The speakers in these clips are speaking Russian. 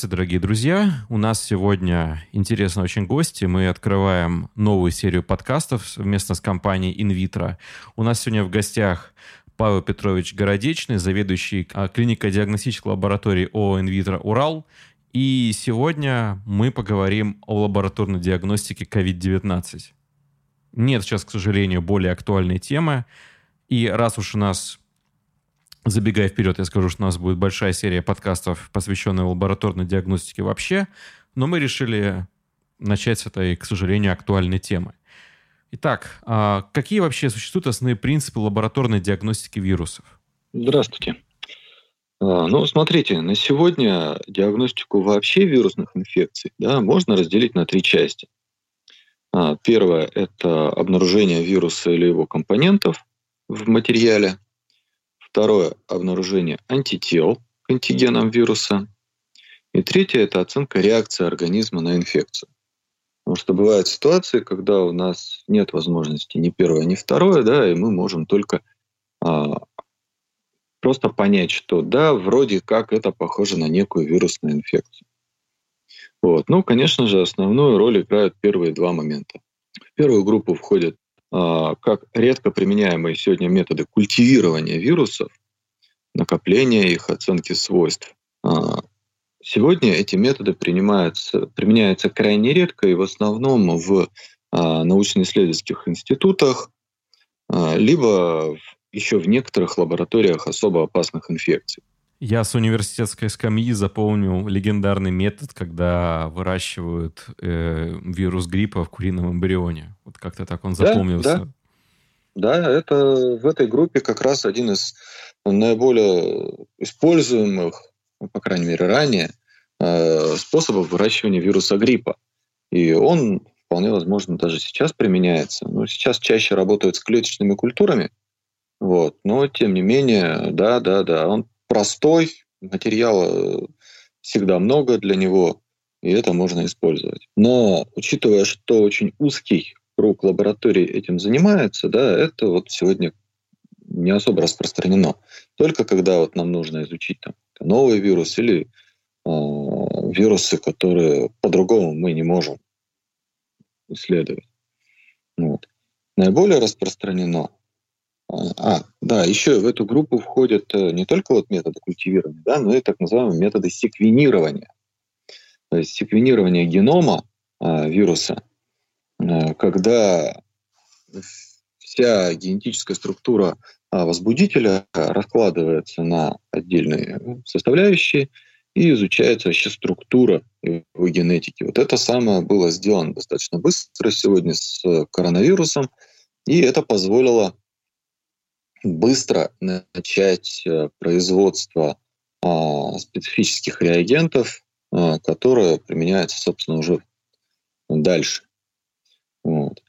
Здравствуйте, дорогие друзья. У нас сегодня интересные очень гости. Мы открываем новую серию подкастов совместно с компанией InVitro. У нас сегодня в гостях Павел Петрович Городечный, заведующий а, клинико-диагностической лаборатории ООО «Инвитро Урал». И сегодня мы поговорим о лабораторной диагностике COVID-19. Нет сейчас, к сожалению, более актуальной темы. И раз уж у нас Забегая вперед, я скажу, что у нас будет большая серия подкастов, посвященная лабораторной диагностике вообще, но мы решили начать с этой, к сожалению, актуальной темы. Итак, а какие вообще существуют основные принципы лабораторной диагностики вирусов? Здравствуйте. А, ну, смотрите, на сегодня диагностику вообще вирусных инфекций да, можно разделить на три части. А, первое – это обнаружение вируса или его компонентов в материале – Второе – обнаружение антител к антигенам вируса. И третье – это оценка реакции организма на инфекцию. Потому что бывают ситуации, когда у нас нет возможности ни первое, ни второе, да, и мы можем только а, просто понять, что да, вроде как это похоже на некую вирусную инфекцию. Вот. Ну, конечно же, основную роль играют первые два момента. В первую группу входят как редко применяемые сегодня методы культивирования вирусов, накопления их, оценки свойств. А, сегодня эти методы принимаются, применяются крайне редко и в основном в а, научно-исследовательских институтах, либо еще в некоторых лабораториях особо опасных инфекций. Я с университетской скамьи запомнил легендарный метод, когда выращивают э, вирус гриппа в курином эмбрионе. Вот как-то так он запомнился. Да, да. это в этой группе как раз один из наиболее используемых, ну, по крайней мере ранее, э, способов выращивания вируса гриппа. И он вполне возможно даже сейчас применяется. Но сейчас чаще работают с клеточными культурами, вот. Но тем не менее, да, да, да, он простой, материала всегда много для него, и это можно использовать. Но учитывая, что очень узкий круг лабораторий этим занимается, да, это вот сегодня не особо распространено. Только когда вот нам нужно изучить там, новый вирус или э, вирусы, которые по-другому мы не можем исследовать. Вот. Наиболее распространено а, да, еще в эту группу входят э, не только вот методы культивирования, да, но и так называемые методы секвенирования. То есть секвенирование генома а, вируса, а, когда вся генетическая структура возбудителя раскладывается на отдельные составляющие и изучается вообще структура его генетики. Вот это самое было сделано достаточно быстро сегодня с коронавирусом, и это позволило быстро начать э, производство а, специфических реагентов, а, которые применяются, собственно, уже дальше. Вот.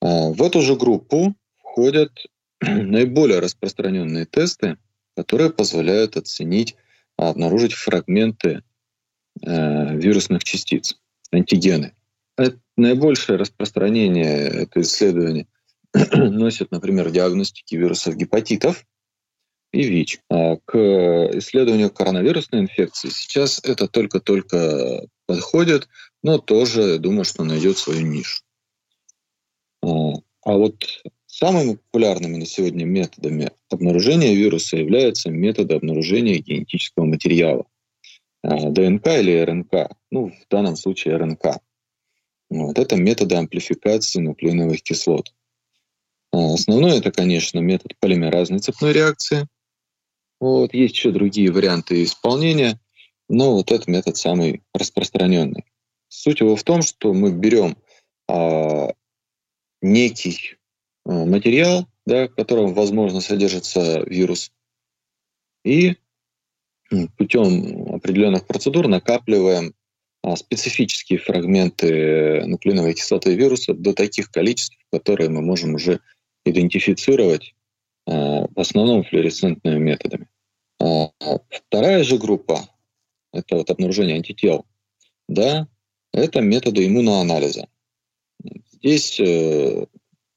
А, в эту же группу входят наиболее распространенные тесты, которые позволяют оценить, обнаружить фрагменты э, вирусных частиц, антигены. Это наибольшее распространение это исследование носят, например, диагностики вирусов гепатитов и ВИЧ. А к исследованию коронавирусной инфекции сейчас это только-только подходит, но тоже думаю, что найдет свою нишу. А, а вот самыми популярными на сегодня методами обнаружения вируса являются методы обнаружения генетического материала. А, ДНК или РНК, ну, в данном случае РНК. Вот. Это методы амплификации нуклеиновых кислот. А, основной это, конечно, метод полимеразной цепной реакции. Вот, есть еще другие варианты исполнения, но вот этот метод самый распространенный. Суть его в том, что мы берем а, некий а, материал, да, в котором, возможно, содержится вирус, и путем определенных процедур накапливаем а, специфические фрагменты нуклеиновой кислоты вируса до таких количеств, которые мы можем уже идентифицировать э, в основном флуоресцентными методами. А вторая же группа — это вот обнаружение антител. Да, это методы иммуноанализа. Здесь э,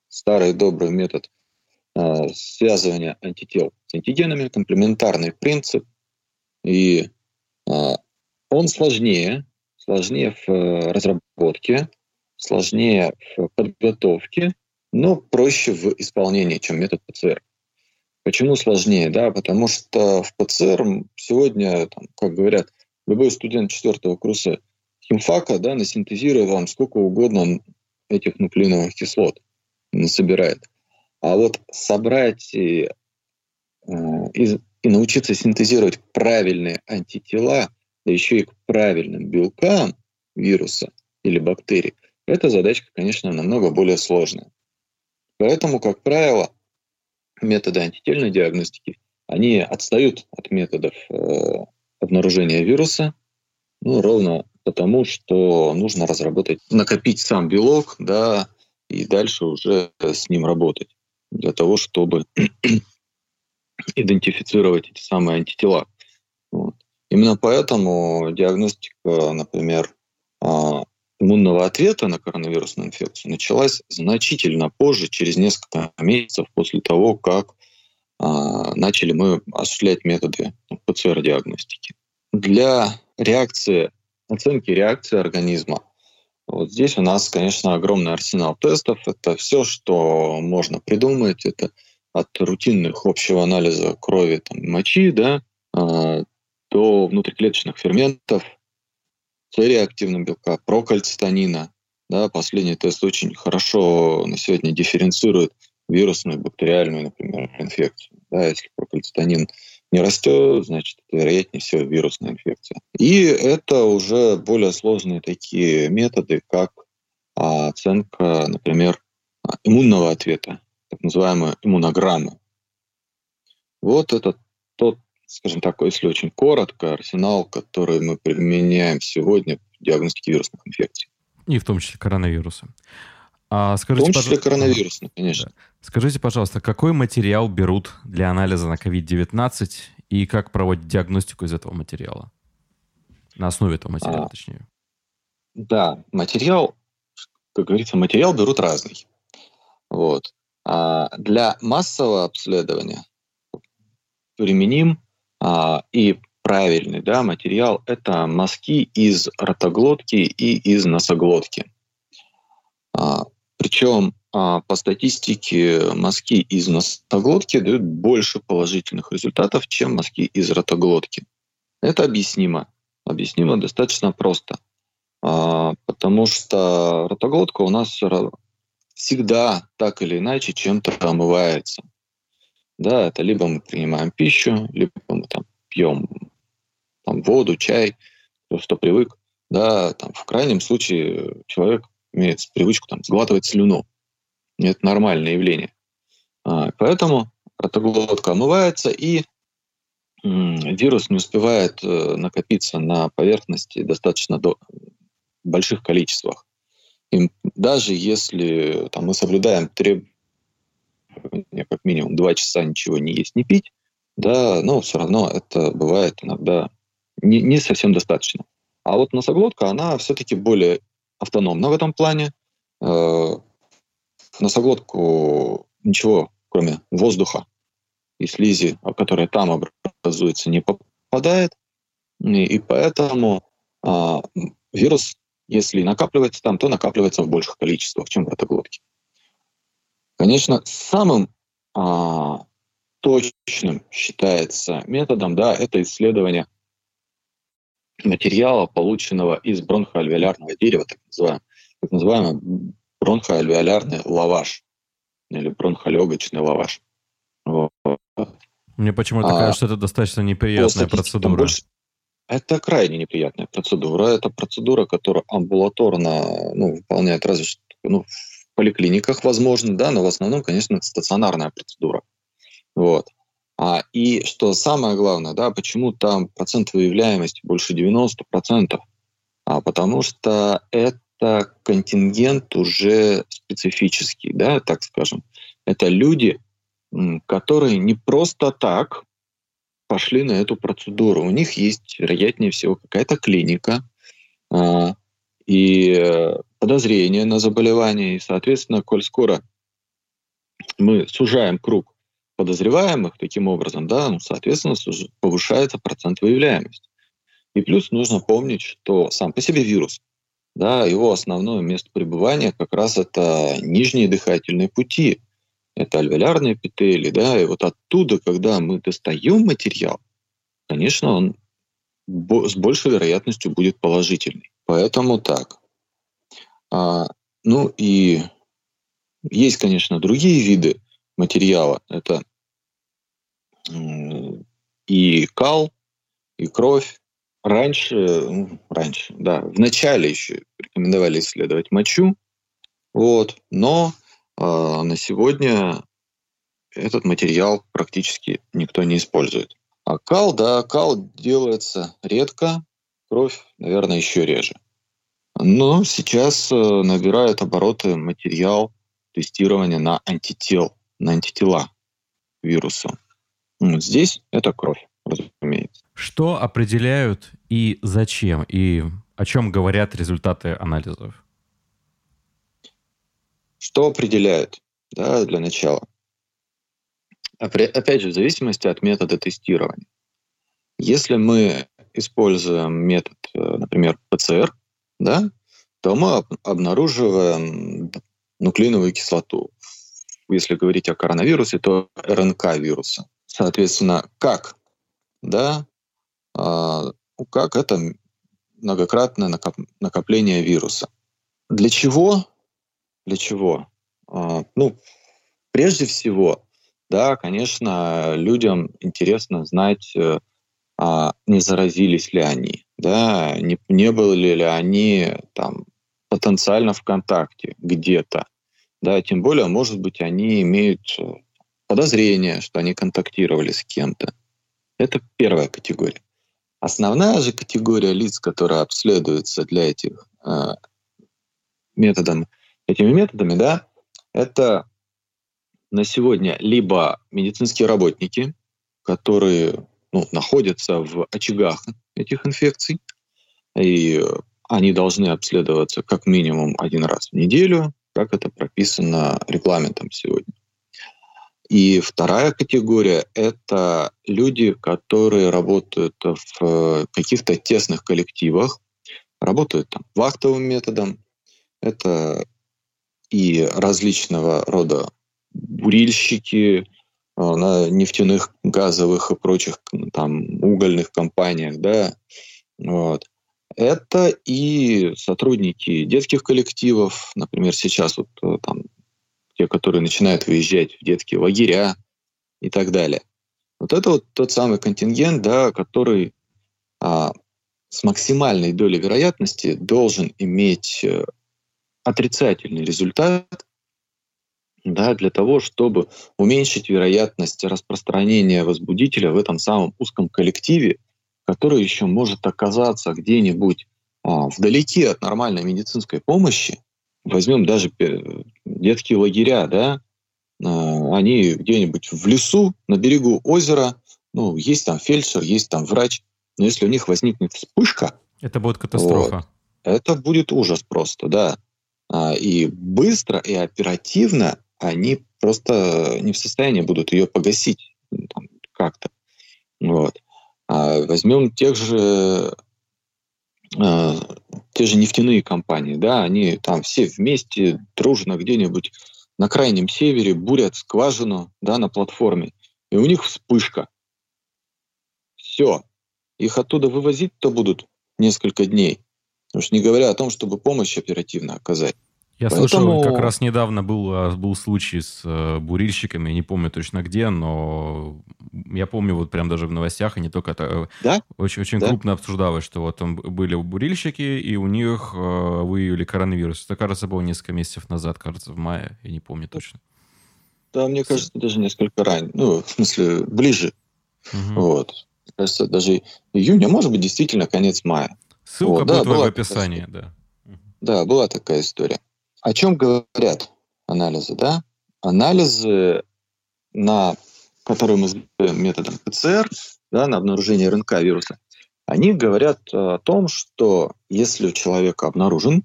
старый добрый метод э, связывания антител с антигенами, комплементарный принцип. И он сложнее, сложнее в э, разработке, сложнее в подготовке, но проще в исполнении, чем метод ПЦР. Почему сложнее? Да, потому что в ПЦР сегодня, там, как говорят, любой студент четвертого курса химфака да, насинтезирует вам сколько угодно этих нуклеиновых кислот, насобирает. А вот собрать и, э, и, и научиться синтезировать правильные антитела, да еще и к правильным белкам вируса или бактерий, эта задачка, конечно, намного более сложная. Поэтому, как правило, методы антительной диагностики, они отстают от методов э, обнаружения вируса, ну, ровно потому, что нужно разработать, накопить сам белок, да, и дальше уже с ним работать для того, чтобы идентифицировать эти самые антитела. Вот. Именно поэтому диагностика, например, а, иммунного ответа на коронавирусную инфекцию началась значительно позже, через несколько месяцев после того, как а, начали мы осуществлять методы ПЦР-диагностики. Для реакции, оценки реакции организма, вот здесь у нас, конечно, огромный арсенал тестов. Это все, что можно придумать. Это от рутинных общего анализа крови, там, мочи, да, а, до внутриклеточных ферментов, С-реактивного белка, прокальцитонина. Да, последний тест очень хорошо на сегодня дифференцирует вирусную, бактериальную, например, инфекцию. Да, если прокальцитонин не растет, значит, это, вероятнее всего, вирусная инфекция. И это уже более сложные такие методы, как а, оценка, например, иммунного ответа, так называемая иммунограмма. Вот это тот скажем так, если очень коротко, арсенал, который мы применяем сегодня в диагностике вирусных инфекций. И в том числе коронавируса. А скажите, в том числе пож... конечно. Да. Скажите, пожалуйста, какой материал берут для анализа на COVID-19 и как проводят диагностику из этого материала? На основе этого материала, а, точнее. Да, материал, как говорится, материал берут разный. Вот. А для массового обследования применим и правильный да, материал – это мазки из ротоглотки и из носоглотки. А, причем а, по статистике мазки из носоглотки дают больше положительных результатов, чем мазки из ротоглотки. Это объяснимо. Объяснимо достаточно просто. А, потому что ротоглотка у нас всегда так или иначе чем-то омывается. Да, это либо мы принимаем пищу, либо мы там пьем там, воду, чай, кто что привык. Да, там, в крайнем случае человек имеет привычку там, сглатывать слюну. И это нормальное явление. А, поэтому ротоглотка омывается, и вирус не успевает э, накопиться на поверхности достаточно до больших количествах. И даже если там, мы соблюдаем треб как минимум два часа ничего не есть, не пить, да, но все равно это бывает иногда не, не совсем достаточно. А вот носоглотка, она все-таки более автономна в этом плане. Э, носоглотку ничего, кроме воздуха и слизи, которая там образуется, не попадает. И, и поэтому а, вирус, если накапливается там, то накапливается в больших количествах, чем в ротоглотке. Конечно, самым а, точным считается методом, да, это исследование материала, полученного из бронхоальвеолярного дерева, так называемый, так называемый бронхоальвеолярный лаваш или бронхолегочный лаваш. Вот. Мне почему-то а, кажется, это достаточно неприятная процедура. Больше... Это крайне неприятная процедура. Это процедура, которая амбулаторно ну, выполняет разве что ну, поликлиниках, возможно, да, но в основном, конечно, это стационарная процедура. Вот. А, и что самое главное, да, почему там процент выявляемости больше 90%? А, потому что это контингент уже специфический, да, так скажем. Это люди, которые не просто так пошли на эту процедуру. У них есть, вероятнее всего, какая-то клиника, а, и подозрение на заболевание. И, соответственно, коль скоро мы сужаем круг подозреваемых таким образом, да, ну, соответственно, повышается процент выявляемости. И плюс нужно помнить, что сам по себе вирус, да, его основное место пребывания как раз это нижние дыхательные пути, это альвеолярные эпители, да, и вот оттуда, когда мы достаем материал, конечно, он с большей вероятностью будет положительный. Поэтому так. А, ну и есть, конечно, другие виды материала. Это и кал, и кровь. Раньше, ну, раньше, да, в начале еще рекомендовали исследовать мочу, вот, но э, на сегодня этот материал практически никто не использует. А кал, да, кал делается редко, кровь, наверное, еще реже. Но сейчас э, набирает обороты материал тестирования на антител, на антитела вирусу. Здесь это кровь, разумеется. Что определяют и зачем, и о чем говорят результаты анализов? Что определяет, да, для начала? Опять же, в зависимости от метода тестирования. Если мы используем метод, э, например, ПЦР, да, то мы обнаруживаем нуклеиновую кислоту. Если говорить о коронавирусе, то РНК вируса. Соответственно, как? Да, а, как это многократное накопление вируса. Для чего? Для чего? А, ну, прежде всего, да, конечно, людям интересно знать, э, а, не заразились ли они, да, не, не были ли они там потенциально в контакте где-то, да, тем более, может быть, они имеют э, подозрение, что они контактировали с кем-то. Это первая категория. Основная же категория лиц, которая обследуется для этих э, методом, этими методами, да, это на сегодня либо медицинские работники, которые ну, находятся в очагах этих инфекций, и они должны обследоваться как минимум один раз в неделю, как это прописано регламентом сегодня. И вторая категория — это люди, которые работают в каких-то тесных коллективах, работают там вахтовым методом. Это и различного рода бурильщики э, на нефтяных, газовых и прочих там угольных компаниях, да, вот. Это и сотрудники детских коллективов, например, сейчас вот э, там те, которые начинают выезжать в детские лагеря и так далее. Вот это вот тот самый контингент, да, который а, с максимальной долей вероятности должен иметь э, отрицательный результат да, для того, чтобы уменьшить вероятность распространения возбудителя в этом самом узком коллективе, который еще может оказаться где-нибудь а, вдалеке от нормальной медицинской помощи, возьмем даже детские лагеря, да, а, они где-нибудь в лесу, на берегу озера, ну, есть там фельдшер, есть там врач, но если у них возникнет вспышка... Это будет катастрофа. Вот, это будет ужас просто, да. А, и быстро и оперативно они просто не в состоянии будут ее погасить ну, как-то. Вот. А возьмем тех же э, те же нефтяные компании, да, они там все вместе дружно где-нибудь на крайнем севере бурят скважину, да, на платформе, и у них вспышка. Все. Их оттуда вывозить-то будут несколько дней. Уж не говоря о том, чтобы помощь оперативно оказать. Я Поэтому... слышал, как раз недавно был, а, был случай с э, бурильщиками, не помню точно где, но я помню вот прям даже в новостях, и не только это, э, да? очень, очень да? крупно обсуждалось, что вот там были бурильщики, и у них э, выявили коронавирус. Это, кажется, было несколько месяцев назад, кажется, в мае, я не помню точно. Да, мне кажется, даже несколько ранее, ну, в смысле, ближе. Угу. Вот. Кажется, даже июнь, а может быть, действительно конец мая. Ссылка вот, будет да, в описании, да. Да, была такая история. О чем говорят анализы, да? Анализы, на, которые мы сделаем методом ПЦР, да, на обнаружение РНК вируса, они говорят о том, что если у человека обнаружен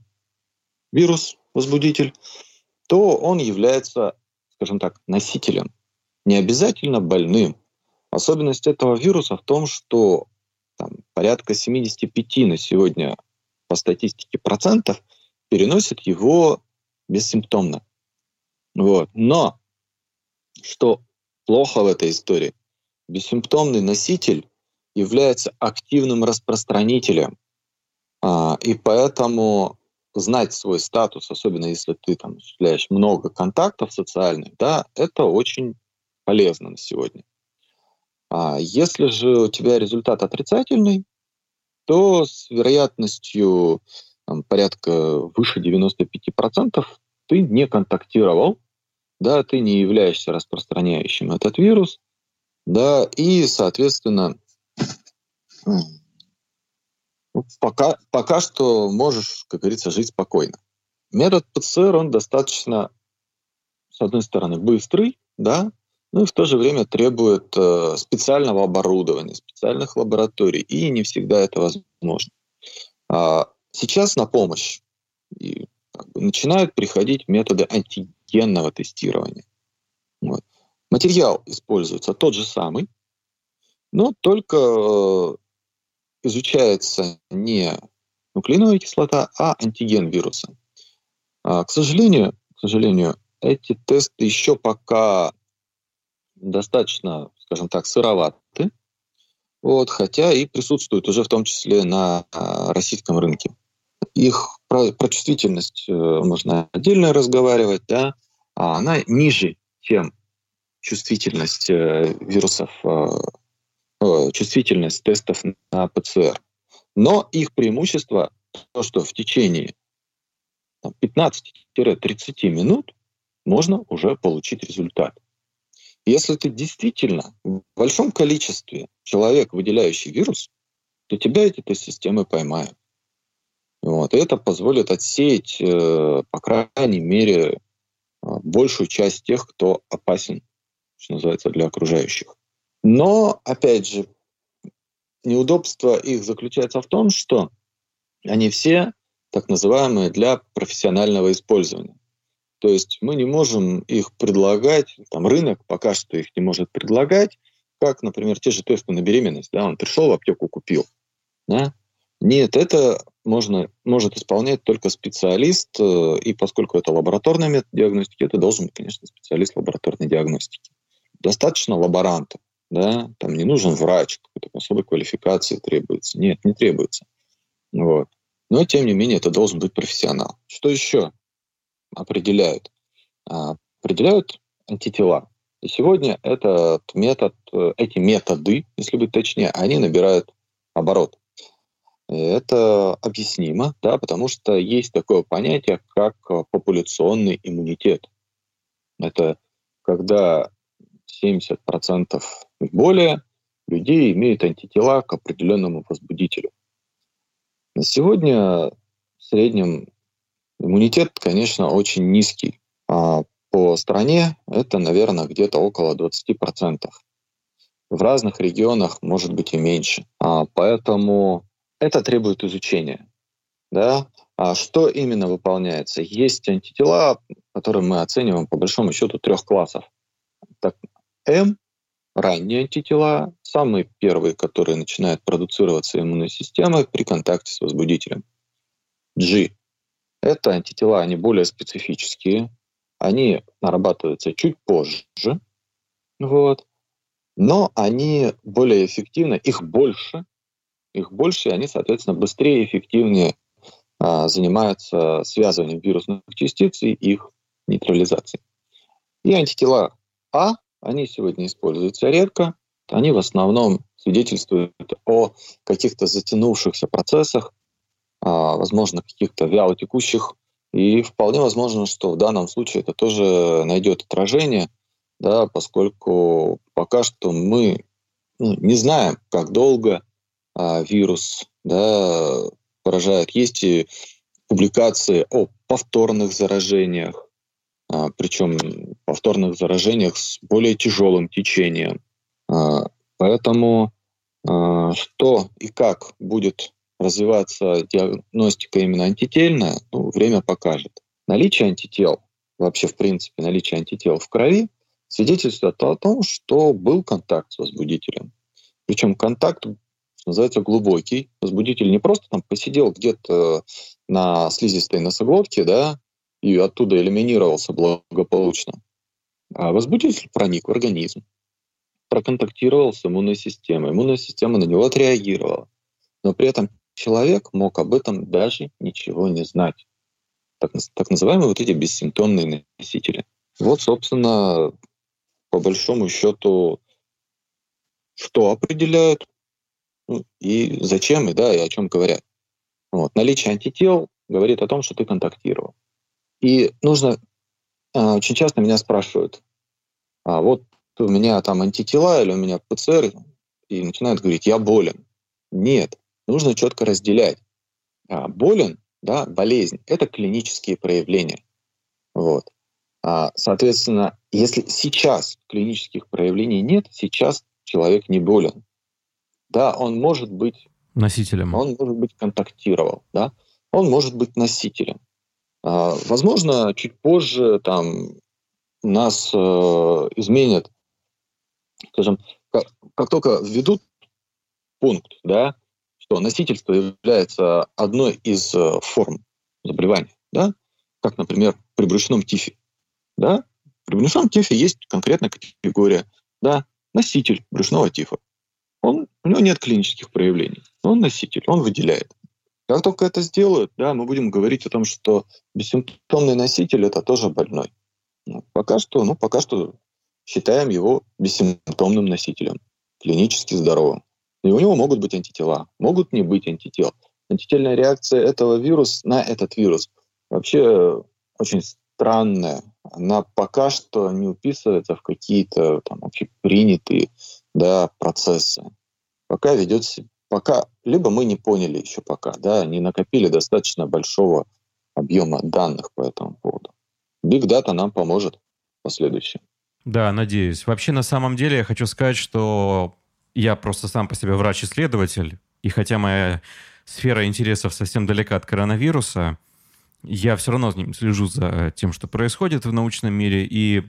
вирус, возбудитель, то он является, скажем так, носителем, не обязательно больным. Особенность этого вируса в том, что там, порядка 75 на сегодня по статистике процентов переносят его бессимптомно. Вот. Но что плохо в этой истории? Бессимптомный носитель является активным распространителем. А, и поэтому знать свой статус, особенно если ты там осуществляешь много контактов социальных, да, это очень полезно на сегодня. А если же у тебя результат отрицательный, то с вероятностью там, порядка выше 95% ты не контактировал, да, ты не являешься распространяющим этот вирус, да, и, соответственно, ну, пока, пока что можешь, как говорится, жить спокойно. Метод ПЦР, он достаточно, с одной стороны, быстрый, да, ну и в то же время требует э, специального оборудования, специальных лабораторий, и не всегда это возможно. А сейчас на помощь и, начинают приходить методы антигенного тестирования. Вот. Материал используется тот же самый, но только э, изучается не нуклеиновая кислота, а антиген вируса. А, к сожалению, к сожалению, эти тесты еще пока достаточно, скажем так, сыроваты, вот, хотя и присутствуют уже в том числе на а, российском рынке. Их про, про чувствительность э, можно отдельно разговаривать, да, а она ниже, чем чувствительность э, вирусов, э, чувствительность тестов на ПЦР. Но их преимущество то, что в течение 15-30 минут можно уже получить результат. Если ты действительно в большом количестве человек, выделяющий вирус, то тебя эти тест-системы поймают. Вот. И это позволит отсеять, э, по крайней мере, э, большую часть тех, кто опасен, что называется, для окружающих. Но, опять же, неудобство их заключается в том, что они все так называемые для профессионального использования. То есть мы не можем их предлагать, там рынок пока что их не может предлагать, как, например, те же тесты на беременность. Да, он пришел в аптеку, купил. Да? Нет, это можно, может исполнять только специалист, э, и поскольку это лабораторная метод диагностики, это должен быть, конечно, специалист лабораторной диагностики. Достаточно лаборанта, да, там не нужен врач, какой-то особой квалификации требуется. Нет, не требуется. Вот. Но, тем не менее, это должен быть профессионал. Что еще? определяют? А, определяют антитела. И сегодня этот метод, э, эти методы, если быть точнее, они набирают оборот. Это объяснимо, да, потому что есть такое понятие, как популяционный иммунитет. Это когда 70% и более людей имеют антитела к определенному возбудителю. На сегодня в среднем Иммунитет, конечно, очень низкий. А по стране это, наверное, где-то около 20%. В разных регионах может быть и меньше. А поэтому это требует изучения. Да? А что именно выполняется? Есть антитела, которые мы оцениваем по большому счету трех классов. Так, М — ранние антитела, самые первые, которые начинают продуцироваться иммунной системой при контакте с возбудителем. G это антитела, они более специфические, они нарабатываются чуть позже, вот, но они более эффективны, их больше, их больше, и они, соответственно, быстрее и эффективнее а, занимаются связыванием вирусных частиц и их нейтрализацией. И антитела А, они сегодня используются редко, они в основном свидетельствуют о каких-то затянувшихся процессах, а, возможно, каких-то вялотекущих. И вполне возможно, что в данном случае это тоже найдет отражение, да, поскольку пока что мы ну, не знаем, как долго а, вирус да, поражает. Есть и публикации о повторных заражениях, а, причем повторных заражениях с более тяжелым течением. А, поэтому а, что и как будет развиваться диагностика именно антительная, ну, время покажет. Наличие антител, вообще в принципе наличие антител в крови, свидетельствует о том, что был контакт с возбудителем. Причем контакт что называется, глубокий. Возбудитель не просто там посидел где-то на слизистой носоглотке, да, и оттуда элиминировался благополучно. А возбудитель проник в организм, проконтактировал с иммунной системой. Иммунная система на него отреагировала. Но при этом человек мог об этом даже ничего не знать. Так, так называемые вот эти бессимптомные носители. Вот, собственно, по большому счету, что определяют и зачем, и да, и о чем говорят. Вот. Наличие антител говорит о том, что ты контактировал. И нужно... А, очень часто меня спрашивают, а вот у меня там антитела или у меня ПЦР, и начинают говорить, я болен. Нет, нужно четко разделять. А, болен, да, болезнь, это клинические проявления. Вот. А, соответственно, если сейчас клинических проявлений нет, сейчас человек не болен. Да, он может быть носителем. Он может быть контактировал, да, он может быть носителем. А, возможно, чуть позже там нас э, изменят, скажем, как, как только введут пункт, да, что носительство является одной из э, форм заболевания, да, как, например, при брюшном тифе, да, при брюшном тифе есть конкретная категория, да, носитель брюшного тифа. Он, у него нет клинических проявлений, он носитель, он выделяет. Как только это сделают, да, мы будем говорить о том, что бессимптомный носитель это тоже больной. Ну, пока что, ну, пока что считаем его бессимптомным носителем, клинически здоровым. И у него могут быть антитела, могут не быть антител. Антительная реакция этого вируса на этот вирус вообще очень странная. Она пока что не уписывается в какие-то там общепринятые да, процессы. Пока ведется пока, либо мы не поняли еще пока, да, не накопили достаточно большого объема данных по этому поводу. Big Data нам поможет в последующем. Да, надеюсь. Вообще, на самом деле, я хочу сказать, что я просто сам по себе врач-исследователь, и хотя моя сфера интересов совсем далека от коронавируса, я все равно слежу за тем, что происходит в научном мире, и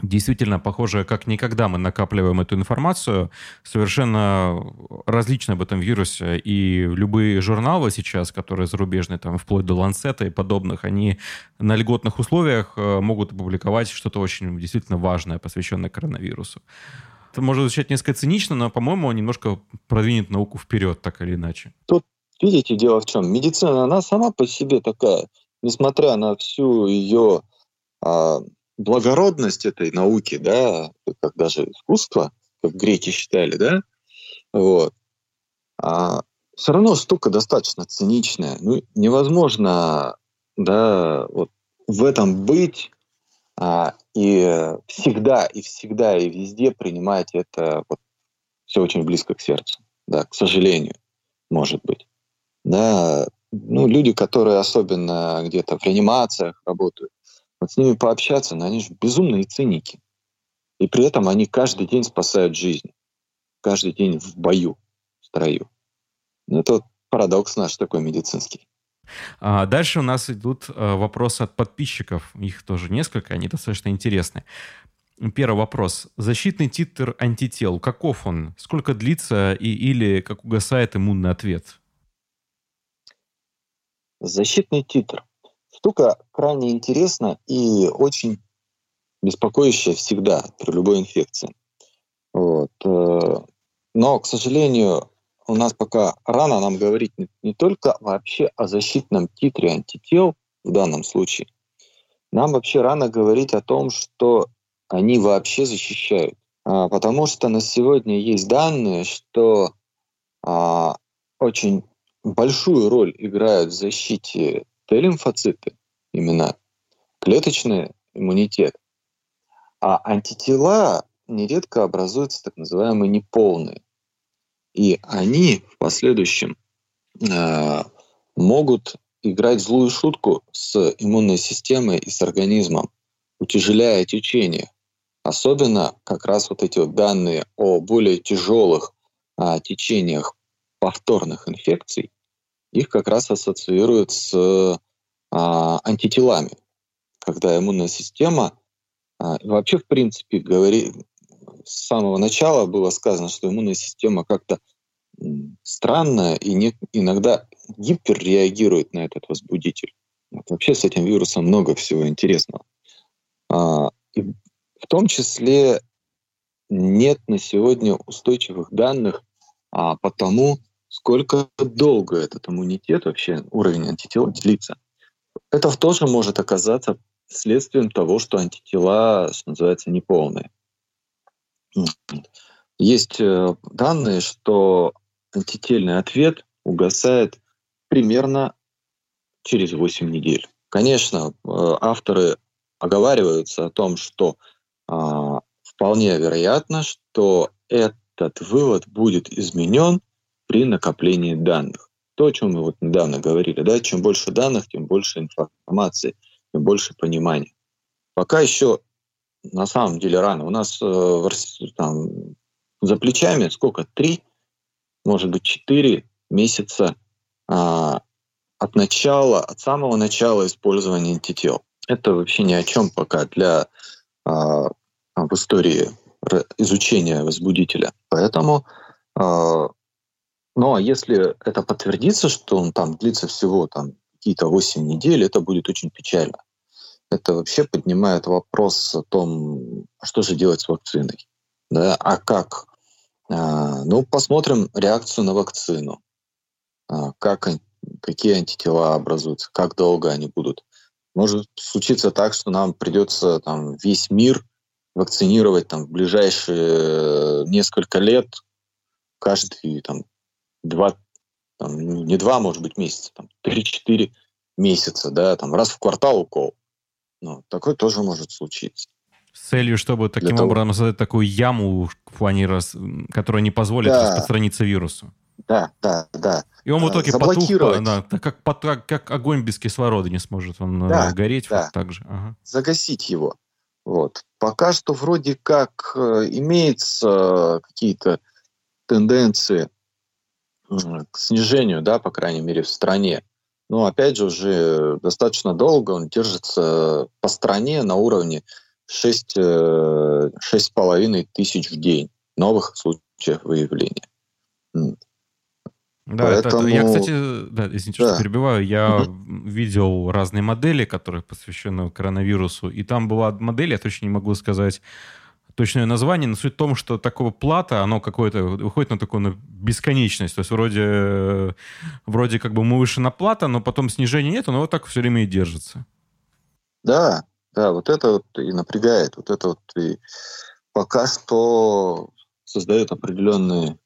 Действительно, похоже, как никогда мы накапливаем эту информацию, совершенно различно об этом вирусе. И любые журналы сейчас, которые зарубежные, там, вплоть до Ланцета и подобных, они на льготных условиях э, могут опубликовать что-то очень действительно важное, посвященное коронавирусу. Это может звучать несколько цинично, но, по-моему, немножко продвинет науку вперед, так или иначе. Тут, видите, дело в чем? Медицина, она сама по себе такая, несмотря на всю ее благородность этой науки, да, как даже искусство, как греки считали, да, вот, а все равно штука достаточно циничная. Ну, невозможно, да, вот в этом быть а, и всегда, и всегда, и везде принимать это вот, все очень близко к сердцу, да, к сожалению, может быть. Да, ну, люди, которые особенно где-то в реанимациях работают, вот с ними пообщаться, но они же безумные циники. И при этом они каждый день спасают жизнь. Каждый день в бою, в строю. Ну, это вот парадокс наш такой медицинский. А дальше у нас идут э, вопросы от подписчиков. Их тоже несколько, они достаточно интересны. Первый вопрос. Защитный титр антител. Каков он? Сколько длится и или как угасает иммунный ответ? Защитный титр штука крайне интересна и очень беспокоящая всегда при любой инфекции. Вот. Э, но, к сожалению, у нас пока рано нам говорить не, не только вообще о защитном титре антител в данном случае. Нам вообще рано говорить о том, что они вообще защищают. А, потому что на сегодня есть данные, что а, очень большую роль играют в защите Т-лимфоциты, именно клеточный иммунитет. А антитела нередко образуются так называемые неполные. И они в последующем э, могут играть злую шутку с иммунной системой и с организмом, утяжеляя течение. Особенно как раз вот эти вот данные о более тяжелых а, течениях повторных инфекций, их как раз ассоциируют с а, антителами, когда иммунная система а, вообще в принципе говорит с самого начала было сказано, что иммунная система как-то странно и не, иногда гиперреагирует на этот возбудитель. Вот вообще с этим вирусом много всего интересного. А, и в том числе нет на сегодня устойчивых данных а, по тому, сколько долго этот иммунитет, вообще уровень антител длится. Это тоже может оказаться следствием того, что антитела, что называется, неполные. Есть э, данные, что антительный ответ угасает примерно через 8 недель. Конечно, э, авторы оговариваются о том, что а, вполне вероятно, что этот вывод будет изменен при накоплении данных. То, о чем мы вот недавно говорили, да, чем больше данных, тем больше информации, тем больше понимания. Пока еще на самом деле рано. У нас э, там, за плечами сколько? Три, может быть, четыре месяца а, от начала, от самого начала использования антител. Это вообще ни о чем пока для а, в истории изучения возбудителя. Поэтому, а, ну а если это подтвердится, что он там длится всего там какие-то 8 недель, это будет очень печально. Это вообще поднимает вопрос о том, что же делать с вакциной. Да? А как? А, ну, посмотрим реакцию на вакцину. А, как, какие антитела образуются, как долго они будут. Может случиться так, что нам придется там, весь мир вакцинировать там, в ближайшие несколько лет, каждый там, два, там, ну, не два, может быть, месяца, там, три-четыре месяца, да, там, раз в квартал укол. Ну, такое тоже может случиться. С целью, чтобы таким Для образом того... создать такую яму в плане, раз, которая не позволит да. распространиться вирусу. Да, да, да. И он в итоге потух, да, как, как, как огонь без кислорода не сможет он да, э, гореть да. вот так же. Ага. Загасить его. Вот. Пока что вроде как э, имеются какие-то тенденции к снижению, да, по крайней мере, в стране. Но опять же, уже достаточно долго он держится по стране на уровне 6, 6,5 э, тысяч в день новых случаев выявления. Да, Поэтому... это, я, кстати, да, извините, да. что перебиваю, я угу. видел разные модели, которые посвящены коронавирусу, и там была модель, я точно не могу сказать точное название, но суть в том, что такого плата, оно какое-то выходит на такую на бесконечность, то есть вроде, вроде как бы мы выше на плата, но потом снижения нет, но вот так все время и держится. Да, да, вот это вот и напрягает, вот это вот и пока что создает определенную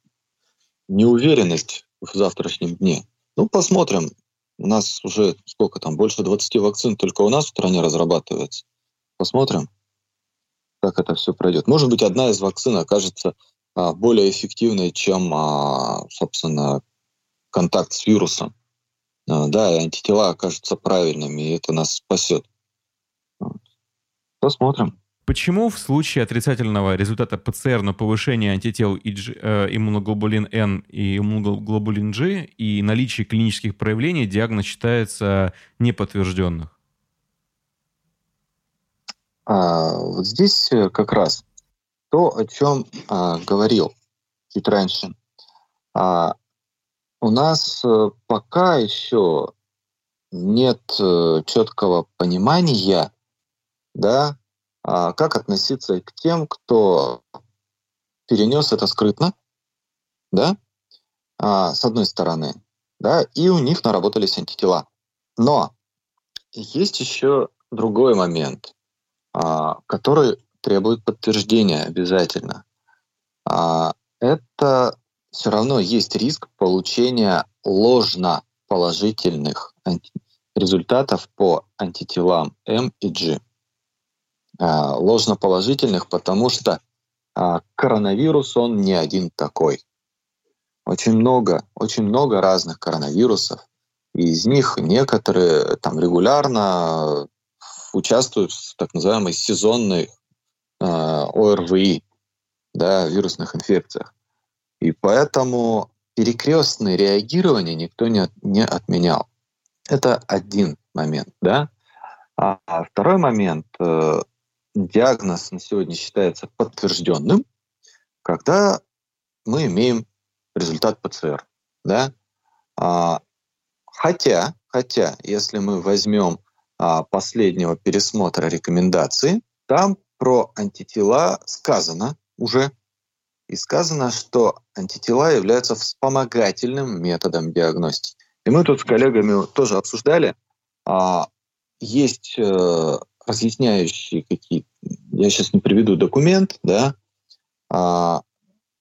неуверенность в завтрашнем дне. Ну, посмотрим. У нас уже сколько там, больше 20 вакцин только у нас в стране разрабатывается. Посмотрим, как это все пройдет. Может быть, одна из вакцин окажется а, более эффективной, чем, а, собственно, контакт с вирусом. А, да, и антитела окажутся правильными, и это нас спасет. Посмотрим. Почему в случае отрицательного результата ПЦР на повышение антител э, иммуноглобулин N и иммуноглобулин G и наличие клинических проявлений диагноз считается неподтвержденных? А, вот здесь э, как раз то, о чем а, говорил чуть раньше. А, у нас э, пока еще нет четкого понимания, да, а как относиться к тем, кто перенес это скрытно, да, а, с одной стороны, да, и у них наработались антитела. Но есть еще другой момент, который требует подтверждения обязательно. А, это все равно есть риск получения ложно положительных результатов по антителам М и G. А, ложноположительных, потому что а, коронавирус, он не один такой. Очень много, очень много разных коронавирусов, и из них некоторые там регулярно участвуют в так называемой сезонной э, ОРВИ, да, вирусных инфекциях. И поэтому перекрестное реагирование никто не, не отменял. Это один момент, да. А, а второй момент, э, диагноз на сегодня считается подтвержденным, когда мы имеем результат ПЦР. Да? А, хотя, хотя, если мы возьмем а, последнего пересмотра рекомендаций, там про антитела сказано уже, и сказано, что антитела являются вспомогательным методом диагностики. И мы тут с коллегами тоже обсуждали, а, есть э, разъясняющие какие я сейчас не приведу документ, да, а,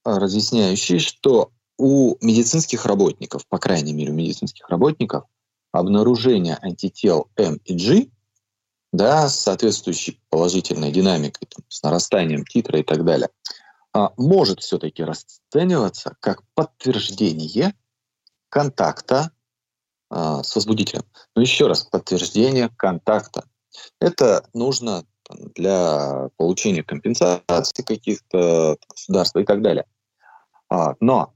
разъясняющий, что у медицинских работников, по крайней мере, у медицинских работников, обнаружение антител М и G, да, с соответствующей положительной динамикой, там, с нарастанием титра и так далее, а, может все-таки расцениваться как подтверждение контакта а, с возбудителем. Но еще раз, подтверждение контакта. Это нужно для получения компенсации каких-то государств и так далее. А, но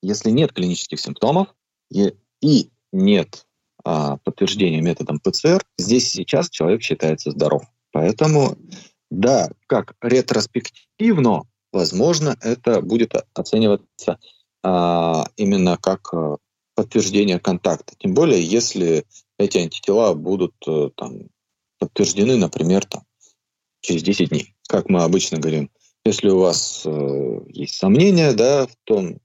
если нет клинических симптомов и, и нет а, подтверждения методом ПЦР, здесь сейчас человек считается здоров. Поэтому, да, как ретроспективно, возможно, это будет оцениваться а, именно как а, подтверждение контакта. Тем более, если эти антитела будут а, там, подтверждены, например, там, через 10 дней. Как мы обычно говорим, если у вас э, есть сомнения да, в том,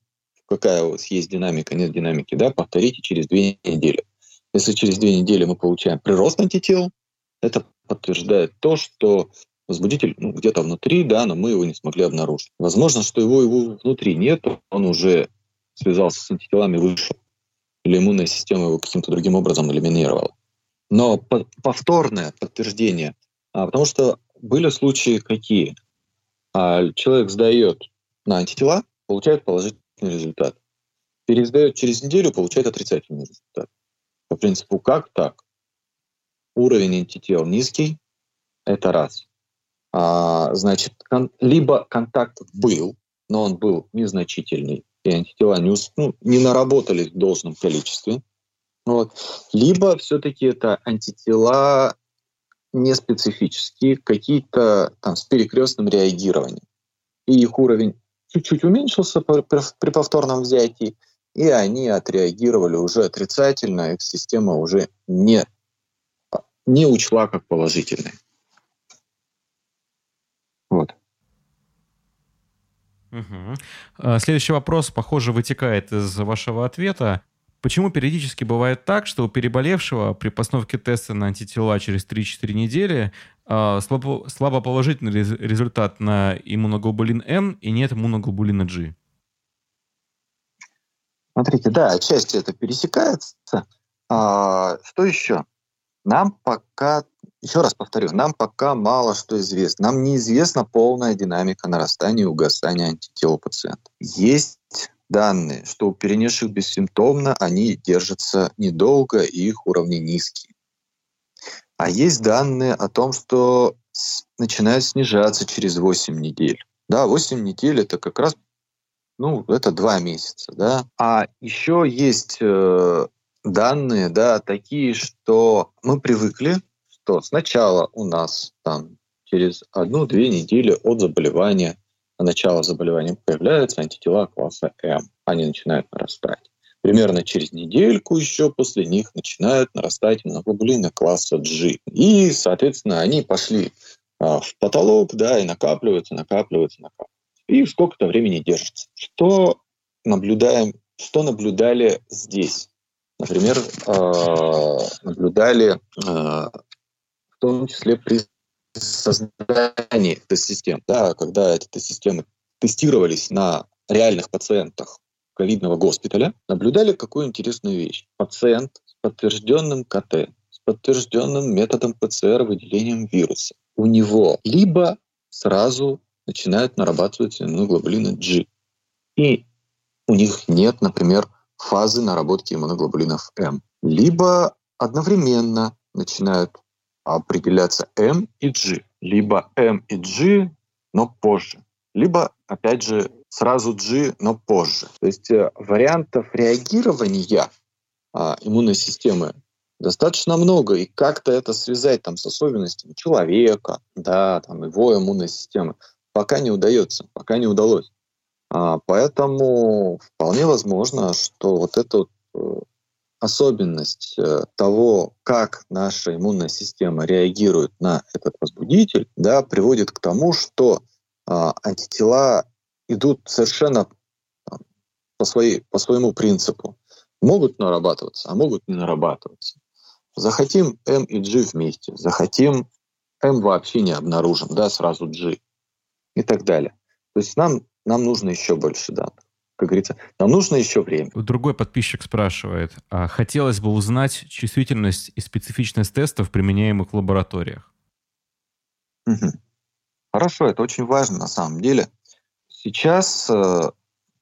какая у вас есть динамика, нет динамики, да, повторите через две недели. Если через две недели мы получаем прирост антител, это подтверждает то, что возбудитель ну, где-то внутри, да, но мы его не смогли обнаружить. Возможно, что его, его внутри нет, он уже связался с антителами, вышел, или иммунная система его каким-то другим образом элиминировала. Но повторное подтверждение, а, потому что были случаи какие? А, человек сдает на антитела, получает положительный результат. Пересдает через неделю, получает отрицательный результат. По принципу, как так? Уровень антител низкий, это раз. А, значит, кон- либо контакт был, но он был незначительный, и антитела не, ну, не наработались в должном количестве. Вот. Либо все-таки это антитела неспецифические, какие-то там с перекрестным реагированием. И их уровень чуть-чуть уменьшился при повторном взятии, и они отреагировали уже отрицательно, их система уже не, не учла как положительные. Вот. Угу. Следующий вопрос, похоже, вытекает из вашего ответа. Почему периодически бывает так, что у переболевшего при постановке теста на антитела через 3-4 недели э, слабо, слабо положительный результат на иммуноглобулин М и нет иммуноглобулина G? Смотрите, да, отчасти это пересекается. А, что еще? Нам пока, еще раз повторю, нам пока мало что известно. Нам неизвестна полная динамика нарастания и угасания антител у пациента. Есть данные, что у перенесших бессимптомно они держатся недолго и их уровни низкие. А есть данные о том, что начинают снижаться через 8 недель. Да, 8 недель это как раз, ну, это 2 месяца, да. А еще есть э, данные, да, такие, что мы привыкли, что сначала у нас там через одну-две недели от заболевания начала заболевания появляются антитела класса М. Они начинают нарастать. Примерно через недельку еще после них начинают нарастать иммуноглобулины класса G. И, соответственно, они пошли а, в потолок, да, и накапливаются, накапливаются, накапливаются. И сколько-то времени держатся. Что наблюдаем, что наблюдали здесь? Например, э, наблюдали э, в том числе при создании тест-систем, да, когда эти тест-системы тестировались на реальных пациентах ковидного госпиталя, наблюдали какую интересную вещь. Пациент с подтвержденным КТ, с подтвержденным методом ПЦР выделением вируса, у него либо сразу начинают нарабатывать иммуноглобулины G, и у них нет, например, фазы наработки иммуноглобулинов М, либо одновременно начинают определяться M и G. Либо M и G, но позже. Либо, опять же, сразу G, но позже. То есть э, вариантов реагирования а, иммунной системы достаточно много, и как-то это связать там с особенностями человека, да, там его иммунной системы, пока не удается, пока не удалось. А, поэтому вполне возможно, что вот эта э, особенность э, того, как наша иммунная система реагирует на этот возбудитель, да, приводит к тому, что а, антитела идут совершенно по, своей, по своему принципу. Могут нарабатываться, а могут не нарабатываться. Захотим М и G вместе, захотим М вообще не обнаружим, да, сразу G и так далее. То есть нам, нам нужно еще больше данных. Как говорится, нам нужно еще время. Другой подписчик спрашивает, а хотелось бы узнать чувствительность и специфичность тестов, применяемых в лабораториях. Угу. Хорошо, это очень важно на самом деле. Сейчас э,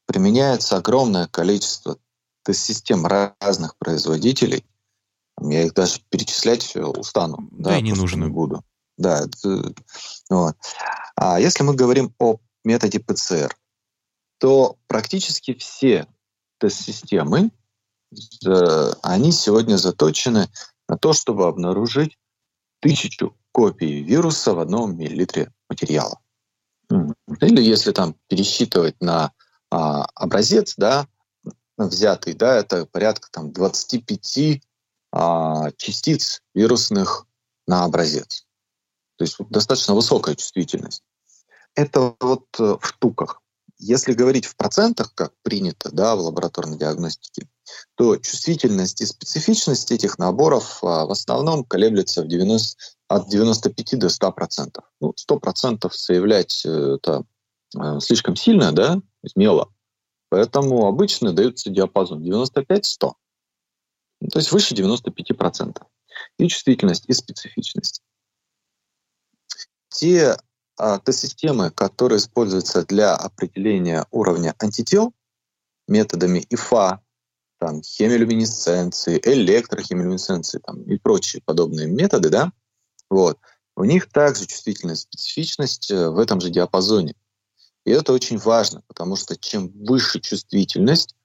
применяется огромное количество тест-систем разных производителей. Я их даже перечислять устану. Да, да и не нужно. Не буду. Да, вот. А если мы говорим о методе ПЦР, то практически все тест-системы, они сегодня заточены на то, чтобы обнаружить тысячу копий вируса в одном миллилитре материала. Или если там пересчитывать на а, образец, да, взятый, да, это порядка там 25 а, частиц вирусных на образец. То есть достаточно высокая чувствительность. Это вот э, в штуках. Если говорить в процентах, как принято да, в лабораторной диагностике, то чувствительность и специфичность этих наборов а, в основном колеблется в 90, от 95 до 100 процентов. Ну, 100 процентов заявлять э, это э, слишком сильно, да, смело. Поэтому обычно дается диапазон 95-100. Ну, то есть выше 95 процентов. И чувствительность, и специфичность. Те а, тест-системы, которые используются для определения уровня антител методами ИФА, там, хемилюминесценции, электрохемилюминесценции там, и прочие подобные методы, да, вот, у них также чувствительность, специфичность э, в этом же диапазоне. И это очень важно, потому что чем выше чувствительность,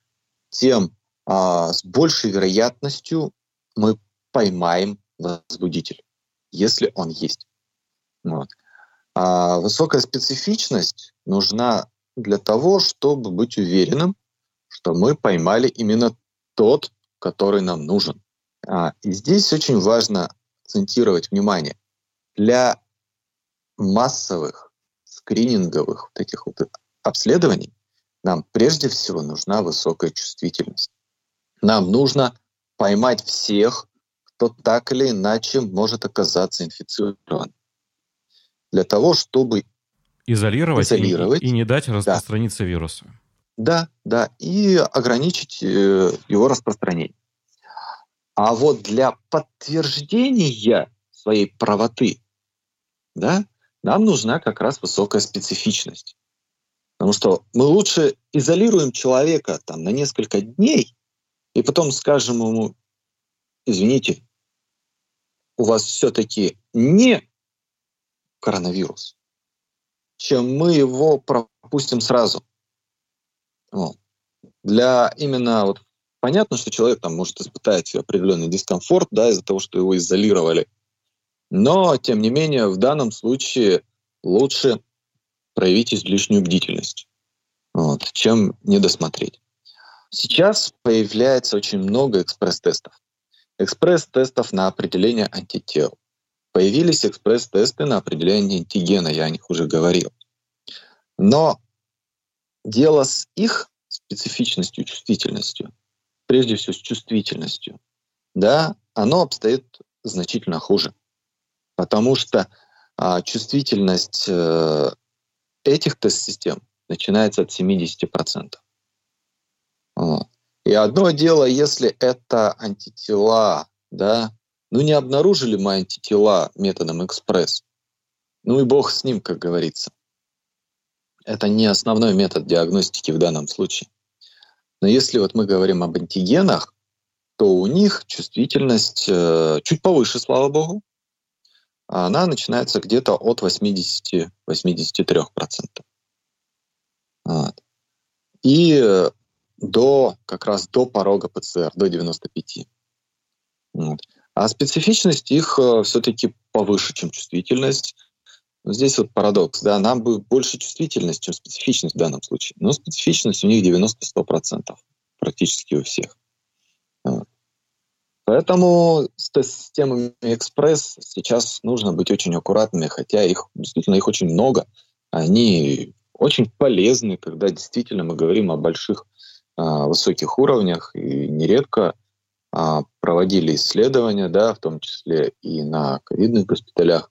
тем а, с большей вероятностью мы поймаем возбудитель, если он есть. Вот. А высокая специфичность нужна для того, чтобы быть уверенным, что мы поймали именно тот, который нам нужен. А, и здесь очень важно акцентировать внимание. Для массовых скрининговых вот этих вот обследований нам прежде всего нужна высокая чувствительность. Нам нужно поймать всех, кто так или иначе может оказаться инфицирован для того, чтобы изолировать, изолировать. И, и не дать распространиться да. вирусу. Да, да, и ограничить э, его распространение. А вот для подтверждения своей правоты, да, нам нужна как раз высокая специфичность. Потому что мы лучше изолируем человека там, на несколько дней, и потом скажем ему, извините, у вас все-таки не коронавирус, чем мы его пропустим сразу. Вот. Для именно вот понятно, что человек там может испытать определенный дискомфорт, да, из-за того, что его изолировали. Но, тем не менее, в данном случае лучше проявить излишнюю бдительность, вот, чем не досмотреть. Сейчас появляется очень много экспресс-тестов. Экспресс-тестов на определение антител. Появились экспресс-тесты на определение антигена, я о них уже говорил. Но дело с их специфичностью, чувствительностью, прежде всего с чувствительностью, да, оно обстоит значительно хуже. Потому что а, чувствительность э, этих тест-систем начинается от 70%. Вот. И одно дело, если это антитела, да, ну, не обнаружили мы антитела методом экспресс. Ну и бог с ним, как говорится. Это не основной метод диагностики в данном случае. Но если вот мы говорим об антигенах, то у них чувствительность э, чуть повыше, слава богу. Она начинается где-то от 80-83%. Вот. И до, как раз до порога ПЦР, до 95%. Вот. А специфичность их э, все-таки повыше, чем чувствительность. здесь вот парадокс, да, нам бы больше чувствительность, чем специфичность в данном случае. Но специфичность у них 90-100%, практически у всех. Поэтому с системами экспресс сейчас нужно быть очень аккуратными, хотя их действительно их очень много. Они очень полезны, когда действительно мы говорим о больших а, высоких уровнях, и нередко проводили исследования, да, в том числе и на ковидных госпиталях.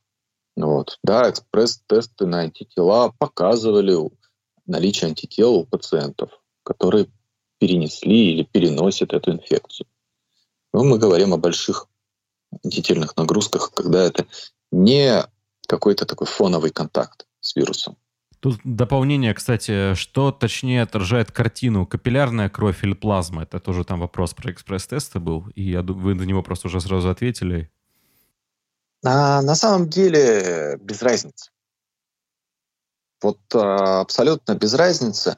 Вот. Да, экспресс-тесты на антитела показывали наличие антител у пациентов, которые перенесли или переносят эту инфекцию. Но мы говорим о больших антительных нагрузках, когда это не какой-то такой фоновый контакт с вирусом. Тут дополнение, кстати, что точнее отражает картину, капиллярная кровь или плазма? Это тоже там вопрос про экспресс-тесты был, и я, вы на него просто уже сразу ответили. А, на самом деле без разницы. Вот а, абсолютно без разницы,